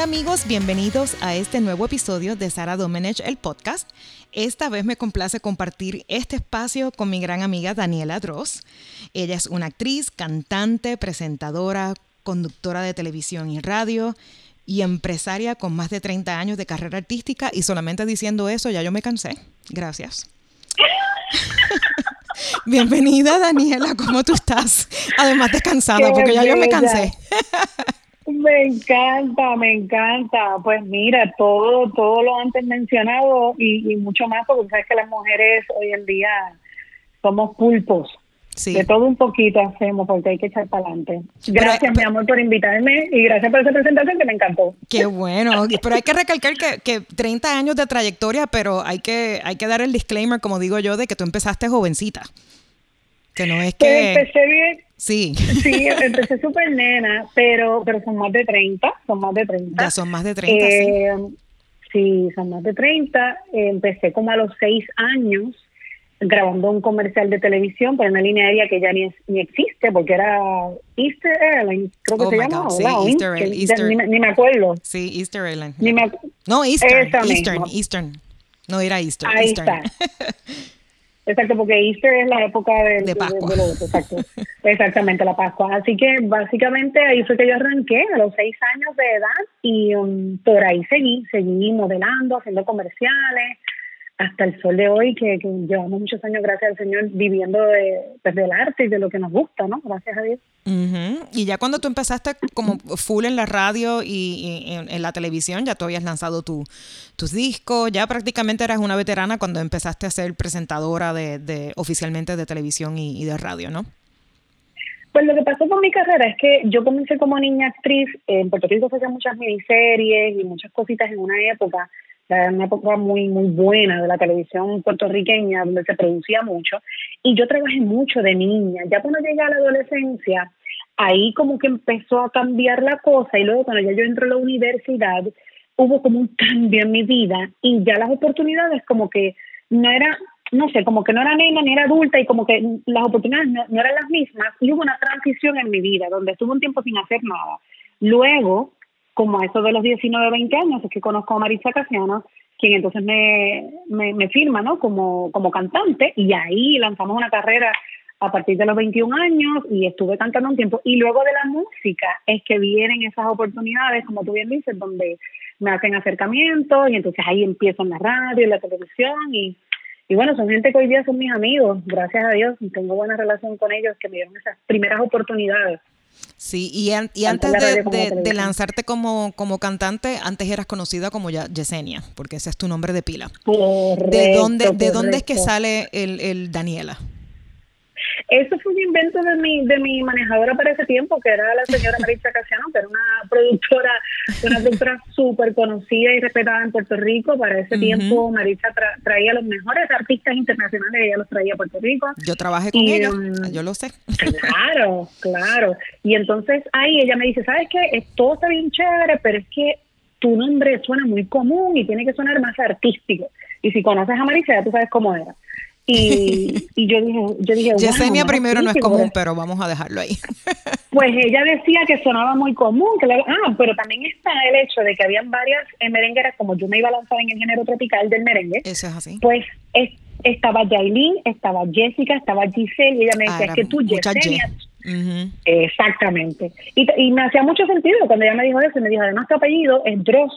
Hola amigos, bienvenidos a este nuevo episodio de Sara Domenech, el podcast. Esta vez me complace compartir este espacio con mi gran amiga Daniela Dross. Ella es una actriz, cantante, presentadora, conductora de televisión y radio y empresaria con más de 30 años de carrera artística y solamente diciendo eso ya yo me cansé. Gracias. Bienvenida Daniela, ¿cómo tú estás? Además descansada, porque ya yo me cansé. Me encanta, me encanta. Pues mira, todo, todo lo antes mencionado y, mucho más, porque sabes que las mujeres hoy en día somos pulpos. Sí. De todo un poquito hacemos porque hay que echar para adelante. Gracias, mi amor, por invitarme y gracias por esa presentación que me encantó. Qué bueno. Pero hay que recalcar que, que 30 años de trayectoria, pero hay que, hay que dar el disclaimer, como digo yo, de que tú empezaste jovencita. Que no es pues que... empecé bien. Sí. Sí, empecé súper nena, pero, pero son más de 30, son más de 30. Ya son más de 30, eh, sí. son más de 30. empecé como a los 6 años grabando un comercial de televisión para una línea aérea que ya ni, ni existe porque era Easter Airlines, creo que oh se llama. Sí, Easter, Easter, ni, me acuerdo. Sí, Easter Airlines. no, Eastern, Eastern, Eastern. No era Easter. Ahí Eastern. está. Exacto, porque Easter es la época de, de Pascua. exacto. Exactamente, la Pascua. Así que básicamente ahí fue que yo arranqué a los seis años de edad y um, por ahí seguí, seguí modelando, haciendo comerciales, hasta el sol de hoy, que, llevamos muchos años, gracias al Señor, viviendo de, pues, del arte y de lo que nos gusta, ¿no? Gracias a Dios. Y ya cuando tú empezaste como full en la radio y, en, la televisión, ya tú habías lanzado tu, tus discos, ya prácticamente eras una veterana cuando empezaste a ser presentadora de, de oficialmente de televisión y, de radio, ¿no? Pues lo que pasó con mi carrera es que yo comencé como niña actriz, en Puerto Rico se hacían muchas miniseries y muchas cositas en una época, una época muy, muy buena de la televisión puertorriqueña, donde se producía mucho. Y yo trabajé mucho de niña. Ya cuando llegué a la adolescencia, ahí como que empezó a cambiar la cosa. Y luego cuando ya yo entré a la universidad, hubo como un cambio en mi vida. Y ya las oportunidades como que no era, no sé, como que no era nena ni era adulta y como que las oportunidades no, no eran las mismas. Y hubo una transición en mi vida donde estuve un tiempo sin hacer nada. Luego, como a eso de los 19, 20 años, es que conozco a Marisa Casiano, quien entonces me, me, firma ¿no? como, como cantante y ahí lanzamos una carrera a partir de los 21 años y estuve cantando un tiempo. Y luego de la música es que vienen esas oportunidades, como tú bien dices, donde me hacen acercamientos y entonces ahí empiezo en la radio, en la televisión y, y bueno, son gente que hoy día son mis amigos, gracias a Dios, tengo buena relación con ellos que me dieron esas primeras oportunidades. Sí, y, y antes de, lanzarte como, como cantante, antes eras conocida como ya Yesenia, porque ese es tu nombre de pila. ¿De dónde, ¿De dónde es que sale el, el Daniela? Eso fue un invento de mi, de mi manejadora para ese tiempo, que era la señora Maritza Casiano, que era una productora, una productora súper conocida y respetada en Puerto Rico. Para ese tiempo, Maritza traía los mejores artistas internacionales, ella los traía a Puerto Rico. Yo trabajé con ella, um, yo lo sé. Claro, claro. Y entonces ahí ella me dice, ¿sabes qué? Todo está bien chévere, pero es que tu nombre suena muy común y tiene que sonar más artístico. Y si conoces a Maritza, ya tú sabes cómo era. Y, y yo dije, yo dije Yesenia primero no es común, pero vamos a dejarlo ahí. Pues ella decía que sonaba muy común, que ah, pero también está el hecho de que habían varias merengueras, como yo me iba a lanzar en el género tropical del merengue. Eso es así. Pues estaba Jailin, estaba Jessica, estaba Giselle, y ella me decía, ah, que tú, Yesenia... Exactamente. Y, y me hacía mucho sentido cuando ella me dijo eso, y me dijo, además tu apellido es Dross,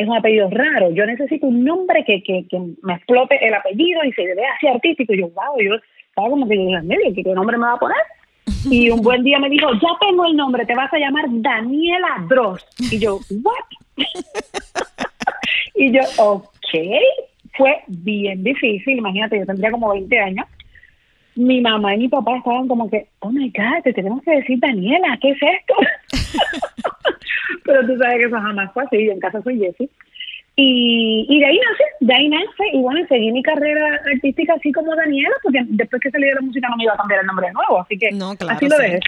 es un apellido raro. Yo necesito un nombre que, que, que me explote el apellido y se vea así artístico. Y yo, wow, yo estaba como que en medio, ¿qué nombre me va a poner? Y un buen día me dijo, ya tengo el nombre, te vas a llamar Daniela Dross. Y yo, ¿what? y yo, ok. Fue bien difícil, imagínate, yo tendría como 20 años. Mi mamá y mi papá estaban como que, oh my God, te tenemos que decir Daniela, ¿qué es esto? pero tú sabes que eso jamás fue así, yo en casa soy Jessie. Y, y de ahí nace, de ahí nace, y bueno, seguí mi carrera artística así como Daniela, porque después que salí de la música no me iba a cambiar el nombre de nuevo, así que no, claro, así lo dejé.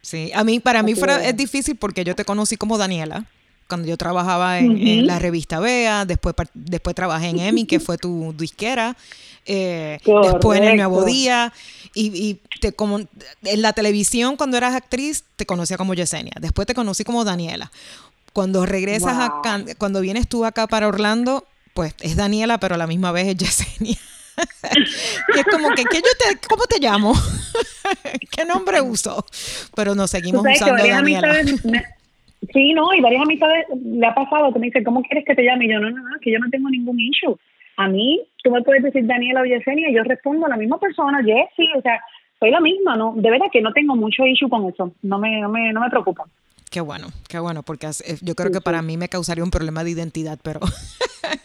Sí, a mí, para mí fuera, es difícil porque yo te conocí como Daniela, cuando yo trabajaba en, la revista Bea, después, después trabajé en EMI, que fue tu disquera, eh, después en El Nuevo Día, y, y, te, como, en la televisión cuando eras actriz te conocía como Yesenia, después te conocí como Daniela. Cuando regresas acá, cuando vienes tú acá para Orlando, pues es Daniela, pero a la misma vez es Yesenia. y es como que, yo te, ¿cómo te llamo? ¿Qué nombre uso? Pero nos seguimos usando Daniela. Sí, no, y varias amistades le ha pasado que me dicen, ¿cómo quieres que te llame? Y yo, no, no, no, que yo no tengo ningún issue. A mí, tú me puedes decir Daniela o Yesenia, y yo respondo a la misma persona, Jessie, o sea, soy la misma, ¿no? De verdad que no tengo mucho issue con eso, no me, no me, no me preocupa. Qué bueno, qué bueno, porque eh, yo creo que para mí me causaría un problema de identidad, pero...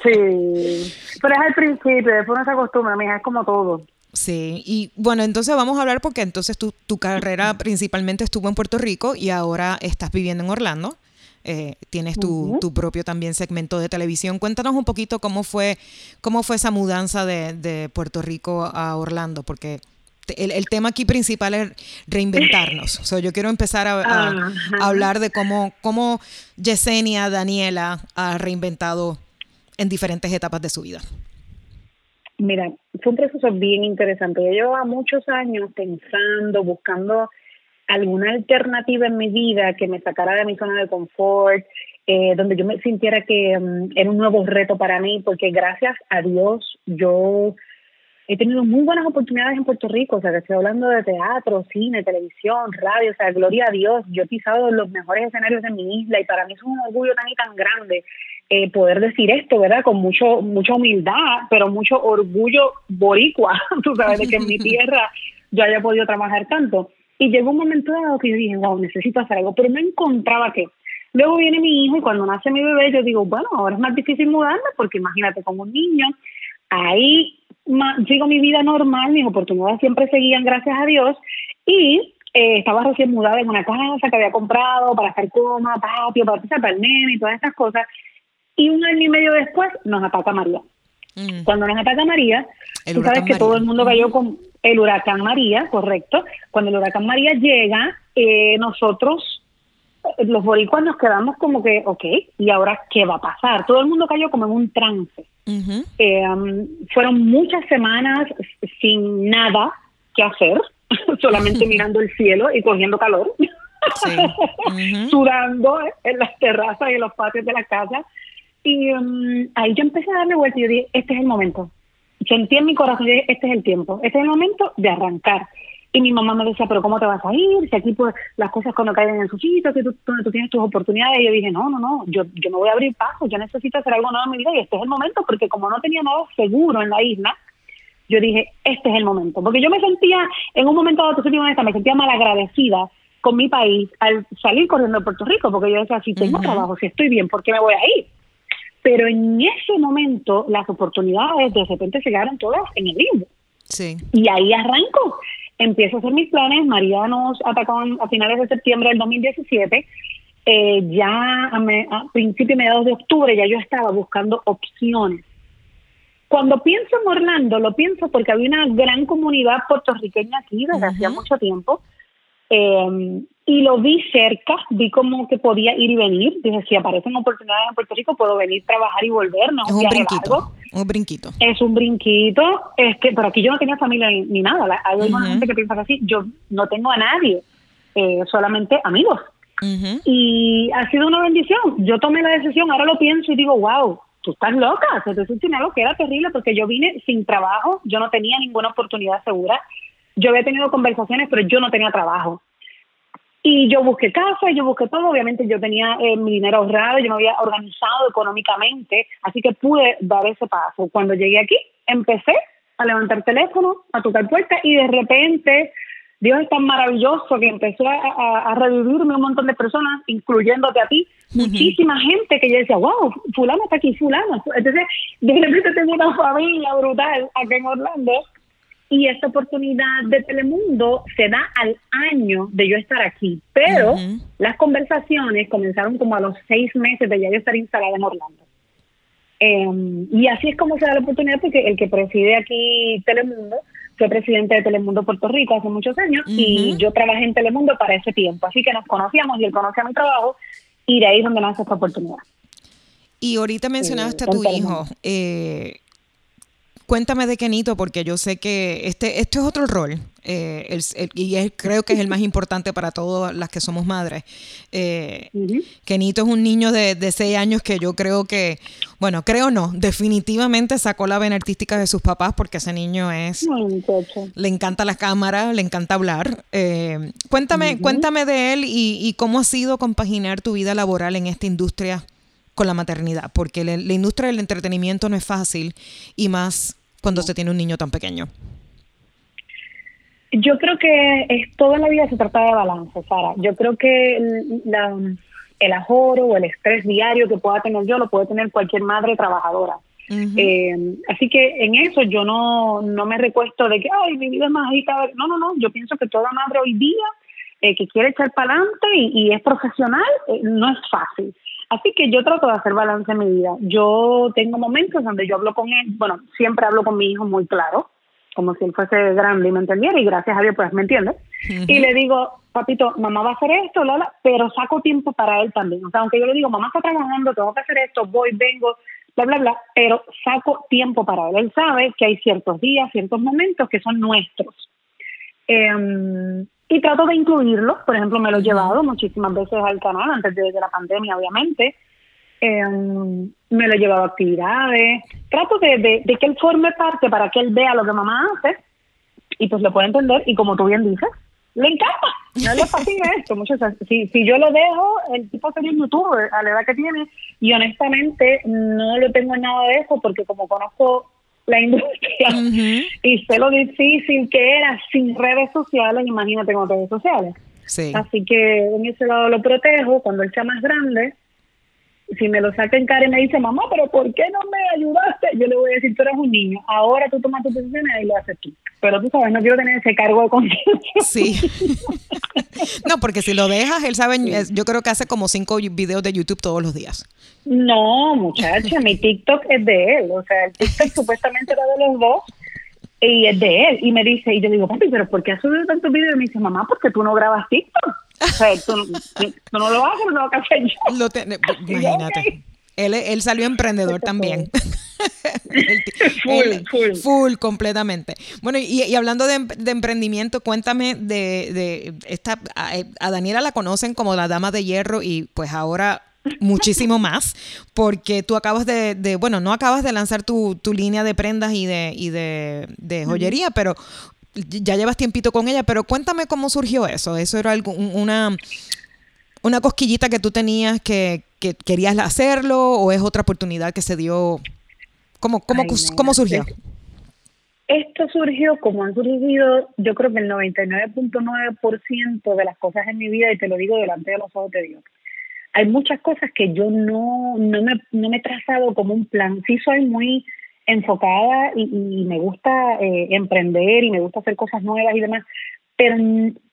sí, pero es al principio, después uno se acostumbra, mija, es como todo. Sí, y bueno, entonces vamos a hablar porque entonces tu, tu carrera principalmente estuvo en Puerto Rico y ahora estás viviendo en Orlando. Eh, tienes tu, tu, propio también segmento de televisión. Cuéntanos un poquito cómo fue, cómo fue esa mudanza de, de Puerto Rico a Orlando, porque el, tema aquí principal es reinventarnos. yo quiero empezar a, hablar de cómo, cómo Yesenia, Daniela ha reinventado en diferentes etapas de su vida. Mira, fue un proceso bien interesante. Yo llevaba muchos años pensando, buscando alguna alternativa en mi vida que me sacara de mi zona de confort, eh, donde yo me sintiera que mm, era un nuevo reto para mí, porque gracias a Dios yo he tenido muy buenas oportunidades en Puerto Rico, o sea, que estoy hablando de teatro, cine, televisión, radio, o sea, gloria a Dios, yo he pisado los mejores escenarios de mi isla y para mí es un orgullo tan y tan grande eh, poder decir esto, ¿verdad? Con mucho mucha humildad, pero mucho orgullo boricua, tú sabes, de que en mi tierra yo haya podido trabajar tanto. Y llegó un momento dado que yo dije, wow, necesito hacer algo, pero no encontraba qué. Luego viene mi hijo y cuando nace mi bebé yo digo, bueno, ahora es más difícil mudarme porque imagínate como un niño, ahí sigo mi vida normal, mis oportunidades siempre seguían, gracias a Dios, y eh, estaba recién mudada en una casa que había comprado para hacer coma, patio, para, para el nene y todas estas cosas, y un año y medio después nos ataca María. Mm. Cuando nos ataca María, tú sabes que todo el mundo cayó con el huracán María, correcto. Cuando el huracán María llega, eh, nosotros, eh, los boricuas, nos quedamos como que, ok, ¿y ahora qué va a pasar? Todo el mundo cayó como en un trance. Eh, um, fueron muchas semanas sin nada que hacer, solamente mirando el cielo y cogiendo calor, sudando en las terrazas y en los patios de la casa. Y um, ahí yo empecé a darle vuelta y yo dije, este es el momento. Sentí en mi corazón, este es el tiempo, este es el momento de arrancar. Y mi mamá me decía, pero ¿cómo te vas a ir? Si aquí pues las cosas cuando caen en su sitio, que tú, tú tienes tus oportunidades. Y yo dije, no, no, no, yo, yo me voy a abrir paso, yo necesito hacer algo nuevo en mi vida y este es el momento, porque como no tenía nada seguro en la isla, yo dije, este es el momento. Porque yo me sentía, en un momento dado, te honesta, me sentía mal agradecida con mi país al salir corriendo de Puerto Rico, porque yo decía, si tengo trabajo, si estoy bien, ¿por qué me voy a ir? Pero en ese momento las oportunidades de repente se quedaron todas en el limbo. Sí. Y ahí arranco empiezo a hacer mis planes. María nos atacó a finales de septiembre del 2017. Eh, ya a, a principios y mediados de octubre ya yo estaba buscando opciones. Cuando pienso en Orlando, lo pienso porque había una gran comunidad puertorriqueña aquí desde hacía mucho tiempo. Eh, y lo vi cerca, vi como que podía ir y venir. Dije, si aparecen oportunidades en Puerto Rico, puedo venir, trabajar y volver. No es un brinquito. Un brinquito. Es un brinquito. Es que, pero aquí yo no tenía familia ni, nada. Hay uh gente que piensa así. Yo no tengo a nadie, eh, solamente amigos. Y ha sido una bendición. Yo tomé la decisión, ahora lo pienso y digo, wow, tú estás loca. Entonces, algo que era terrible porque yo vine sin trabajo, yo no tenía ninguna oportunidad segura. Yo había tenido conversaciones, pero yo no tenía trabajo. Y yo busqué casa, yo busqué todo, obviamente yo tenía eh, mi dinero ahorrado, yo me había organizado económicamente, así que pude dar ese paso. Cuando llegué aquí, empecé a levantar teléfono, a tocar puertas y de repente Dios es tan maravilloso que empezó a, revivirme un montón de personas, incluyéndote a ti, muchísima gente que yo decía, wow, fulano está aquí, fulano. Entonces, de repente tengo una familia brutal aquí en Orlando y esta oportunidad de Telemundo se da al año de yo estar aquí, pero las conversaciones comenzaron como a los seis meses de ya yo estar instalada en Orlando. Em, y así es como se da la oportunidad porque el que preside aquí Telemundo fue presidente de Telemundo Puerto Rico hace muchos años y yo trabajé en Telemundo para ese tiempo, así que nos conocíamos y él conocía mi trabajo y de ahí es donde nace esta oportunidad. Y ahorita mencionaste a tu hijo. Eh, cuéntame de Kenito, porque yo sé que este, este es otro rol, eh, y creo que es el más importante para todas las que somos madres. Eh, Kenito es un niño de, de seis años que yo creo que, bueno, creo no, definitivamente sacó la vena artística de sus papás porque ese niño es... le encanta la cámara, le encanta hablar. Eh, cuéntame, cuéntame de él y, y cómo ha sido compaginar tu vida laboral en esta industria con la maternidad, porque la, industria del entretenimiento no es fácil y más cuando se tiene un niño tan pequeño. Yo creo que es toda la vida se trata de balance, Sara. Yo creo que el ajoro o el estrés diario que pueda tener yo lo puede tener cualquier madre trabajadora. Eh, así que en eso yo no, no me recuesto de que, ay, mi vida es más agitada. No, no, no. Yo pienso que toda madre hoy día eh, que quiere echar para adelante y, es profesional, eh, no es fácil. Así que yo trato de hacer balance en mi vida. Yo tengo momentos donde yo hablo con él, bueno, siempre hablo con mi hijo muy claro, como si él fuese grande y me entendiera, y gracias a Dios pues me entiende. Y le digo, papito, mamá va a hacer esto, Lola, pero saco tiempo para él también. O sea, aunque yo le digo, mamá está trabajando, tengo que hacer esto, voy, vengo, bla, bla, bla, pero saco tiempo para él. Él sabe que hay ciertos días, ciertos momentos que son nuestros. Eh, y trato de incluirlo. Por ejemplo, me lo he llevado muchísimas veces al canal, antes de, la pandemia, obviamente. Em, me lo he llevado a actividades. Trato de, que él forme parte para que él vea lo que mamá hace y pues lo pueda entender. Y como tú bien dices, le encanta. No le fascina esto. Muchas, si, si yo lo dejo, el tipo sería un youtuber a la edad que tiene. Y honestamente, no lo tengo en nada de eso porque como conozco la industria y sé lo difícil que era sin redes sociales, imagínate con redes sociales. Así que en ese lado lo protejo. Cuando él sea más grande, si me lo saca en cara y me dice, mamá, pero ¿por qué no me ayudaste? Yo le voy a decir, tú eres un niño, ahora tú tomas tus decisiones y lo haces tú. Pero tú sabes, no quiero tener ese cargo de conciencia. Sí. no, porque si lo dejas, él sabe, yo creo que hace como cinco videos de YouTube todos los días. No, muchacha, mi TikTok es de él. O sea, el TikTok supuestamente era de los dos y es de él. Y me dice, y yo digo, papi, ¿pero por qué has subido tantos videos? Y me dice, mamá, porque tú no grabas TikTok. O sea, tú, no lo haces, no lo hacer yo. imagínate. Él, él salió emprendedor también. full, full. full, completamente. Bueno, y, hablando de, de, emprendimiento, cuéntame de, de esta, a, a, Daniela la conocen como la dama de hierro y pues ahora muchísimo más, porque tú acabas de, bueno, no acabas de lanzar tu, tu línea de prendas y de, y de, de joyería, pero ya llevas tiempito con ella, pero cuéntame cómo surgió eso. ¿Eso era algo, una, una cosquillita que tú tenías que, que querías hacerlo o es otra oportunidad que se dio? ¿Cómo, cómo, cómo surgió? Esto surgió como han surgido, yo creo que el 99.9% de las cosas en mi vida, y te lo digo delante de los ojos de Dios hay muchas cosas que yo no, no, me, no me he trazado como un plan. Sí soy muy enfocada y, me gusta eh, emprender y me gusta hacer cosas nuevas y demás, pero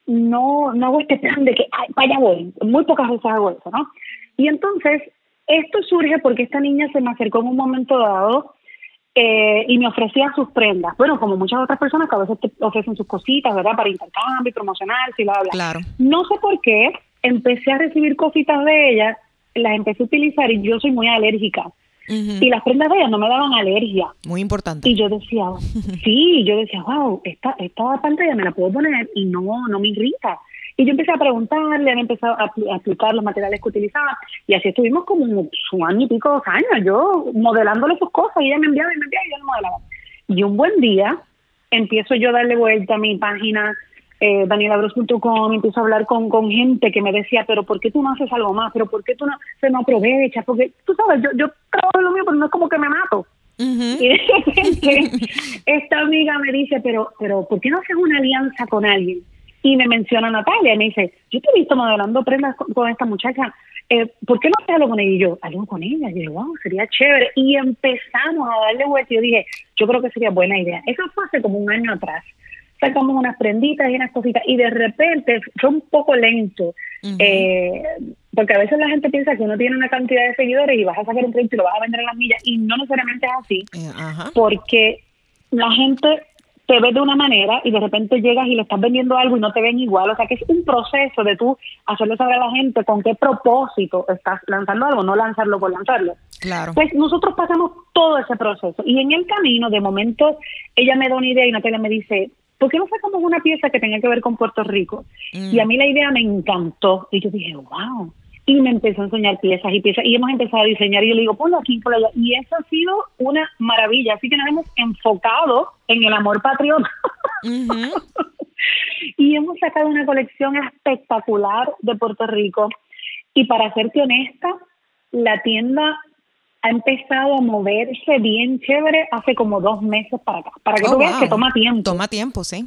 no, no hago este plan de que, ay, vaya voy, muy pocas veces hago eso, ¿no? Y entonces, esto surge porque esta niña se me acercó en un momento dado eh, y me ofrecía sus prendas. Bueno, como muchas otras personas que a veces te ofrecen sus cositas, ¿verdad? Para intercambio, promocionar, si bla, bla. Claro. No sé por qué, empecé a recibir cositas de ella, las empecé a utilizar y yo soy muy alérgica. Y las prendas de ella no me daban alergia. Muy importante. Y yo decía, sí, yo decía, wow, esta, esta pantalla me la puedo poner y no, no me irrita. Y yo empecé a preguntarle, han empezado a, a, explicar los materiales que utilizaba. Y así estuvimos como un, año y pico, dos años, yo modelándole sus cosas y ella me enviaba y me enviaba y yo le modelaba. Y un buen día empiezo yo a darle vuelta a mi página eh, danielabros.com, empiezo a hablar con, con gente que me decía, pero ¿por qué tú no haces algo más? ¿Pero por qué tú no se no aprovechas? Porque tú sabes, yo, yo trabajo lo mío, pero no es como que me mato. Y de repente esta amiga me dice, pero, pero ¿por qué no haces una alianza con alguien? Y me menciona Natalia y me dice, yo te he visto modelando prendas con, esta muchacha, eh, ¿por qué no haces algo con ella? Y yo, algo con ella. Y yo, wow, sería chévere. Y empezamos a darle vuelta y yo dije, yo creo que sería buena idea. Eso fue hace como un año atrás sacamos unas prenditas y unas cositas y de repente fue un poco lento eh, porque a veces la gente piensa que uno tiene una cantidad de seguidores y vas a sacar un producto y lo vas a vender en las millas y no necesariamente es así eh, porque la gente te ve de una manera y de repente llegas y le estás vendiendo algo y no te ven igual. O sea que es un proceso de tú hacerle saber a la gente con qué propósito estás lanzando algo, no lanzarlo por lanzarlo. Claro. Pues nosotros pasamos todo ese proceso. Y en el camino, de momento, ella me da una idea y Natalia me dice, ¿por qué no sacamos una pieza que tenga que ver con Puerto Rico? Mm. Y a mí la idea me encantó. Y yo dije, wow. Y me empezó a enseñar piezas y piezas. Y hemos empezado a diseñar. Y yo le digo, ponlo aquí, ponlo allá. Y eso ha sido una maravilla. Así que nos hemos enfocado en el amor patriota. y hemos sacado una colección espectacular de Puerto Rico. Y para serte honesta, la tienda ha empezado a moverse bien chévere hace como dos meses para acá. Para que Oh, tú veas wow. que toma tiempo. Toma tiempo, sí.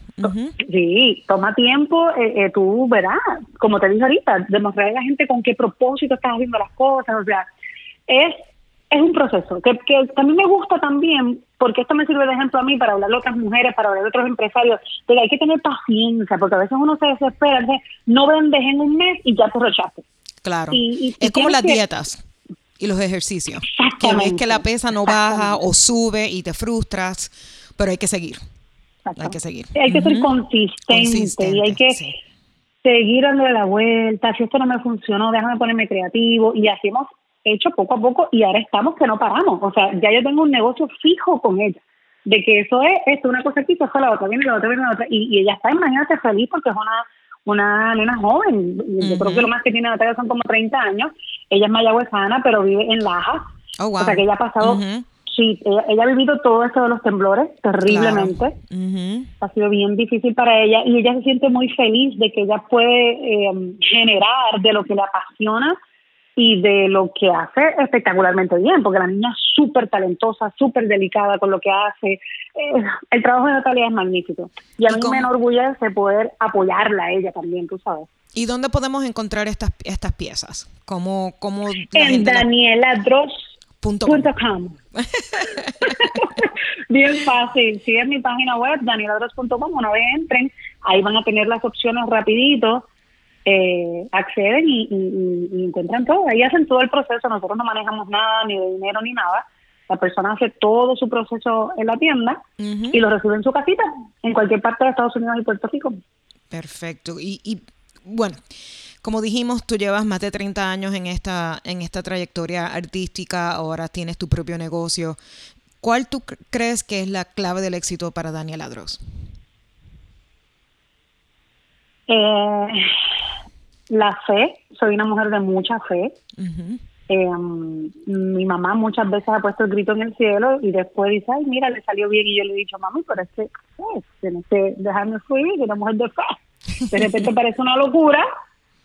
Sí, toma tiempo, eh, eh, tú verás, como te dije ahorita, demostrar a la gente con qué propósito estás haciendo las cosas, o sea, es, es un proceso que, que también me gusta también, porque esto me sirve de ejemplo a mí para hablar de otras mujeres, para hablar de otros empresarios, de que hay que tener paciencia, porque a veces uno se desespera, de, no vendes en un mes y ya te rechaces. Claro. Y- y- es y como las que- dietas y los ejercicios. Que ves que la pesa no baja o sube y te frustras, pero hay que seguir. Hay que seguir. Hay que ser consistente, y hay que sí. seguir dándole la vuelta. Si esto no me funcionó, déjame ponerme creativo. Y así hemos hecho poco a poco y ahora estamos que no paramos. O sea, ya yo tengo un negocio fijo con ella. De que eso es esto, una cosa aquí, fue la otra, viene la otra, viene la otra. Y, y ella está, imagínate, feliz porque es una una nena joven. Yo creo que lo más que tiene Natalia son como 30 años. Ella es mayagüezana, pero vive en Lajas. Oh, wow. O sea que ella ha pasado, sí, ella, ella ha vivido todo esto de los temblores terriblemente Claro. Ha sido bien difícil para ella y ella se siente muy feliz de que ella puede eh, generar de lo que le apasiona y de lo que hace espectacularmente bien, porque la niña es súper talentosa, súper delicada con lo que hace. Eh, el trabajo de Natalia es magnífico y a ¿Y mí me enorgullece poder apoyarla a ella también, tú sabes. ¿Y dónde podemos encontrar estas, estas piezas? ¿Cómo, cómo En gente la-? Bien fácil, si es mi página web, danieladros.com, una vez entren, ahí van a tener las opciones rapidito, eh, acceden y, y- y- y encuentran todo, ahí hacen todo el proceso, nosotros no manejamos nada, ni de dinero ni nada, la persona hace todo su proceso en la tienda y lo recibe en su casita, en cualquier parte de Estados Unidos y Puerto Rico. Perfecto. Y, y, bueno, como dijimos, tú llevas más de 30 años en esta, en esta trayectoria artística, ahora tienes tu propio negocio. ¿Cuál tú cr- crees que es la clave del éxito para Daniela Dross? Eh, la fe, soy una mujer de mucha fe. Eh, mi mamá muchas veces ha puesto el grito en el cielo y después dice, ay, mira, le salió bien. Y yo le he dicho, mami, pero es que eh, tienes que dejarme fluir, que una mujer de fe. De repente parece una locura,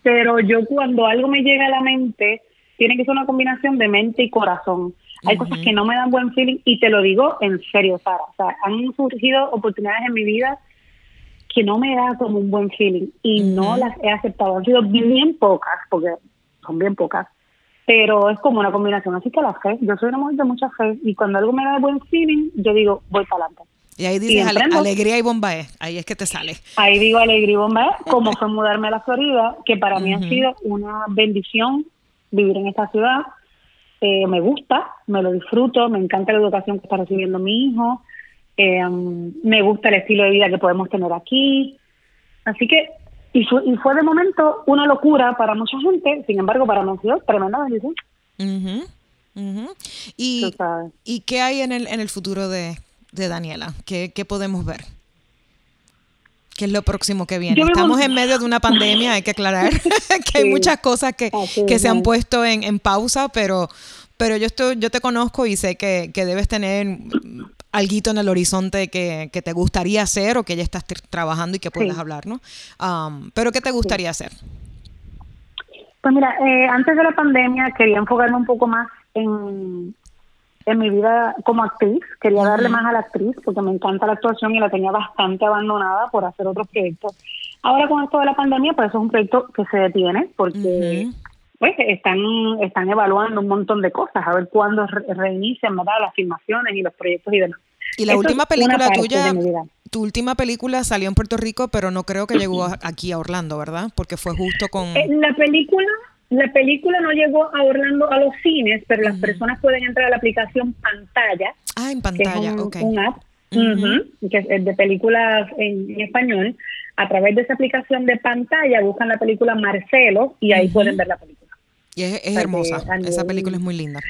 pero yo cuando algo me llega a la mente, tiene que ser una combinación de mente y corazón. Hay cosas que no me dan buen feeling y te lo digo en serio, Sara. O sea, han surgido oportunidades en mi vida que no me da como un buen feeling y no las he aceptado. Han sido bien pocas, porque son bien pocas, pero es como una combinación. Así que la fe, yo soy una mujer de mucha fe y cuando algo me da buen feeling, yo digo, voy para adelante. Y ahí dices ale- alegría y bombae. Ahí es que te sale. Ahí digo alegría y bomba, como fue mudarme a la Florida, que para mí ha sido una bendición vivir en esta ciudad. Eh, me gusta, me lo disfruto, me encanta la educación que está recibiendo mi hijo, eh, me gusta el estilo de vida que podemos tener aquí. Así que, y fue, y fue de momento una locura para mucha gente, sin embargo, para sido tremenda bendición. Ujú, ujú. Y, Tú sabes. ¿Y qué hay en el, en el futuro de, de Daniela? ¿Qué, qué podemos ver? ¿Qué es lo próximo que viene? Estamos en medio de una pandemia, hay que aclarar que hay muchas cosas que, que se han es. puesto en, en pausa, pero, pero yo, estoy, yo te conozco y sé que, que debes tener algo en el horizonte que, que te gustaría hacer o que ya estás tr- trabajando y que puedas Sí. hablar, ¿no? Um, pero ¿qué te gustaría hacer? Pues mira, eh, antes de la pandemia quería enfocarme un poco más en, en mi vida como actriz. Quería darle más a la actriz porque me encanta la actuación y la tenía bastante abandonada por hacer otros proyectos. Ahora con esto de la pandemia, pues eso es un proyecto que se detiene porque Ujú. pues están están evaluando un montón de cosas, a ver cuándo re- reinician ¿verdad? las filmaciones y los proyectos y demás. Y la última película tuya, tu última película salió en Puerto Rico, pero no creo que llegó aquí a Orlando, ¿verdad? Porque fue justo con... Eh, la película la película no llegó a Orlando a los cines, pero las personas pueden entrar a la aplicación Pantalla, Ah, en que pantalla, es un, ok. un app que es de películas en, en español. A través de esa aplicación de pantalla buscan la película Marcelo y ahí pueden ver la película. Y es, que hermosa, esa película es muy linda.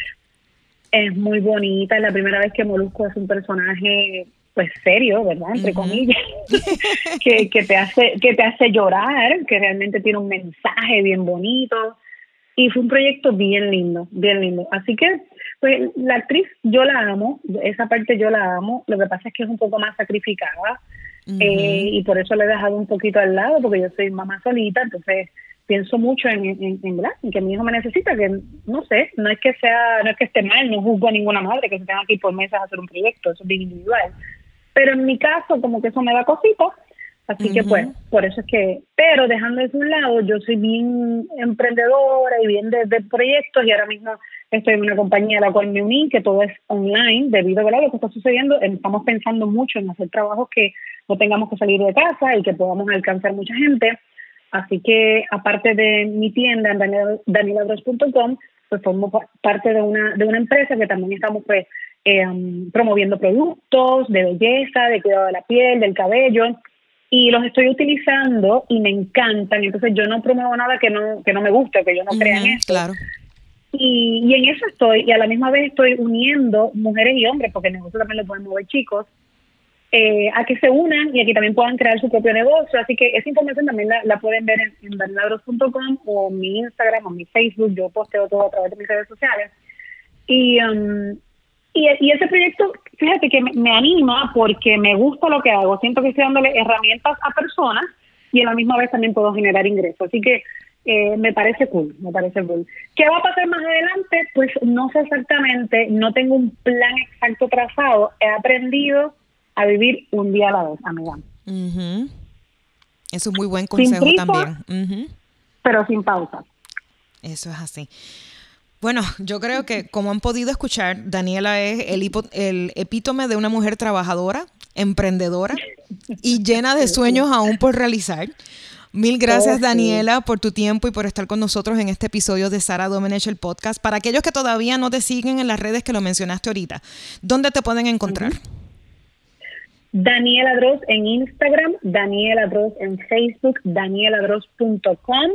Es muy bonita, es la primera vez que Molusco es un personaje pues serio, ¿verdad? Entre comillas, que, que te hace que te hace llorar, que realmente tiene un mensaje bien bonito y fue un proyecto bien lindo, bien lindo. Así que pues la actriz yo la amo, esa parte yo la amo, lo que pasa es que es un poco más sacrificada eh, y por eso le he dejado un poquito al lado porque yo soy mamá solita, entonces pienso mucho en, en, en, que mi hijo me necesita, que no sé, no es que sea, no es que esté mal, no juzgo a ninguna madre que se tenga que ir por meses a hacer un proyecto, eso es bien individual. Pero en mi caso, como que eso me da cosita, así que pues, por eso es que, pero dejando a un lado, yo soy bien emprendedora y bien de, proyectos y ahora mismo estoy en una compañía a la cual me uní, que todo es online, debido a lo que está sucediendo, estamos pensando mucho en hacer trabajos que no tengamos que salir de casa y que podamos alcanzar mucha gente. Así que aparte de mi tienda en danielabros.com, pues formo parte de una, de una empresa que también estamos pues eh, promoviendo productos de belleza, de cuidado de la piel, del cabello, y los estoy utilizando y me encantan. Entonces yo no promuevo nada que no, que no me guste, que yo no crea en eso. Claro. Y, y en eso estoy, y a la misma vez estoy uniendo mujeres y hombres, porque el negocio también lo pueden mover chicos, eh, a que se unan y aquí también puedan crear su propio negocio. Así que esa información también la, pueden ver en, en o mi Instagram o mi Facebook. Yo posteo todo a través de mis redes sociales. Y, um, y, y, ese proyecto, fíjate que me, anima porque me gusta lo que hago. Siento que estoy dándole herramientas a personas y a la misma vez también puedo generar ingresos. Así que eh, me parece cool, me parece cool. ¿Qué va a pasar más adelante? Pues no sé exactamente, no tengo un plan exacto trazado. He aprendido a vivir un día a la vez, amiga. Eso es muy buen consejo también. Pero sin pausa. Eso es así. Bueno, yo creo que como han podido escuchar, Daniela es el, el epítome de una mujer trabajadora, emprendedora y llena de sueños aún por realizar. Mil gracias, oh, Daniela, por tu tiempo y por estar con nosotros en este episodio de Sara Domenech, el podcast. Para aquellos que todavía no te siguen en las redes que lo mencionaste ahorita, ¿dónde te pueden encontrar? Daniela Dross en Instagram, Daniela Dross en Facebook, danieladross.com,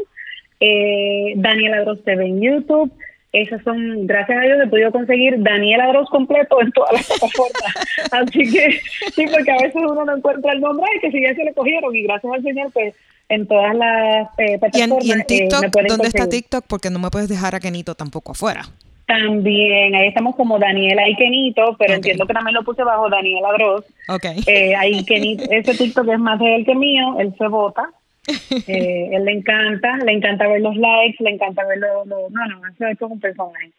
eh, Daniela Dross TV en YouTube. Esas son, gracias a Dios, he podido conseguir Daniela Dross completo en todas las plataformas. Así que, sí, porque a veces uno no encuentra el nombre y que si ya se le cogieron. Y gracias al Señor, pues en todas las eh, plataformas. ¿Y en, TikTok? Eh, ¿Dónde está TikTok? Porque no me puedes dejar a Kenito tampoco afuera. También, ahí estamos como Daniela y Kenito, pero entiendo que también lo puse bajo Daniela Gross. Ok. Eh, ahí Kenito, ese TikTok es más de él que mío, él se vota. Eh, él le encanta, le encanta ver los likes, le encanta ver los... no, no, eso es como un personaje.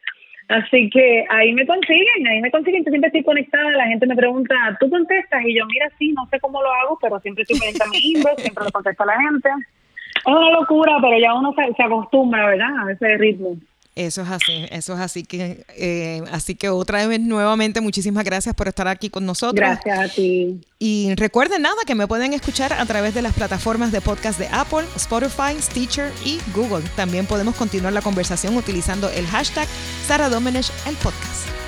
Así que ahí me consiguen, ahí me consiguen, yo siempre estoy conectada, la gente me pregunta, ¿tú contestas? Y yo, mira, sí, no sé cómo lo hago, pero siempre estoy pendiente a mi inbox, siempre le contesto a la gente. Es una locura, pero ya uno se, se acostumbra, ¿verdad? A ese ritmo. Eso es así, eso es así que, eh, así que otra vez nuevamente muchísimas gracias por estar aquí con nosotros. Gracias a ti. Y recuerden nada que me pueden escuchar a través de las plataformas de podcast de Apple, Spotify, Stitcher y Google. También podemos continuar la conversación utilizando el hashtag Sara Domenech el podcast.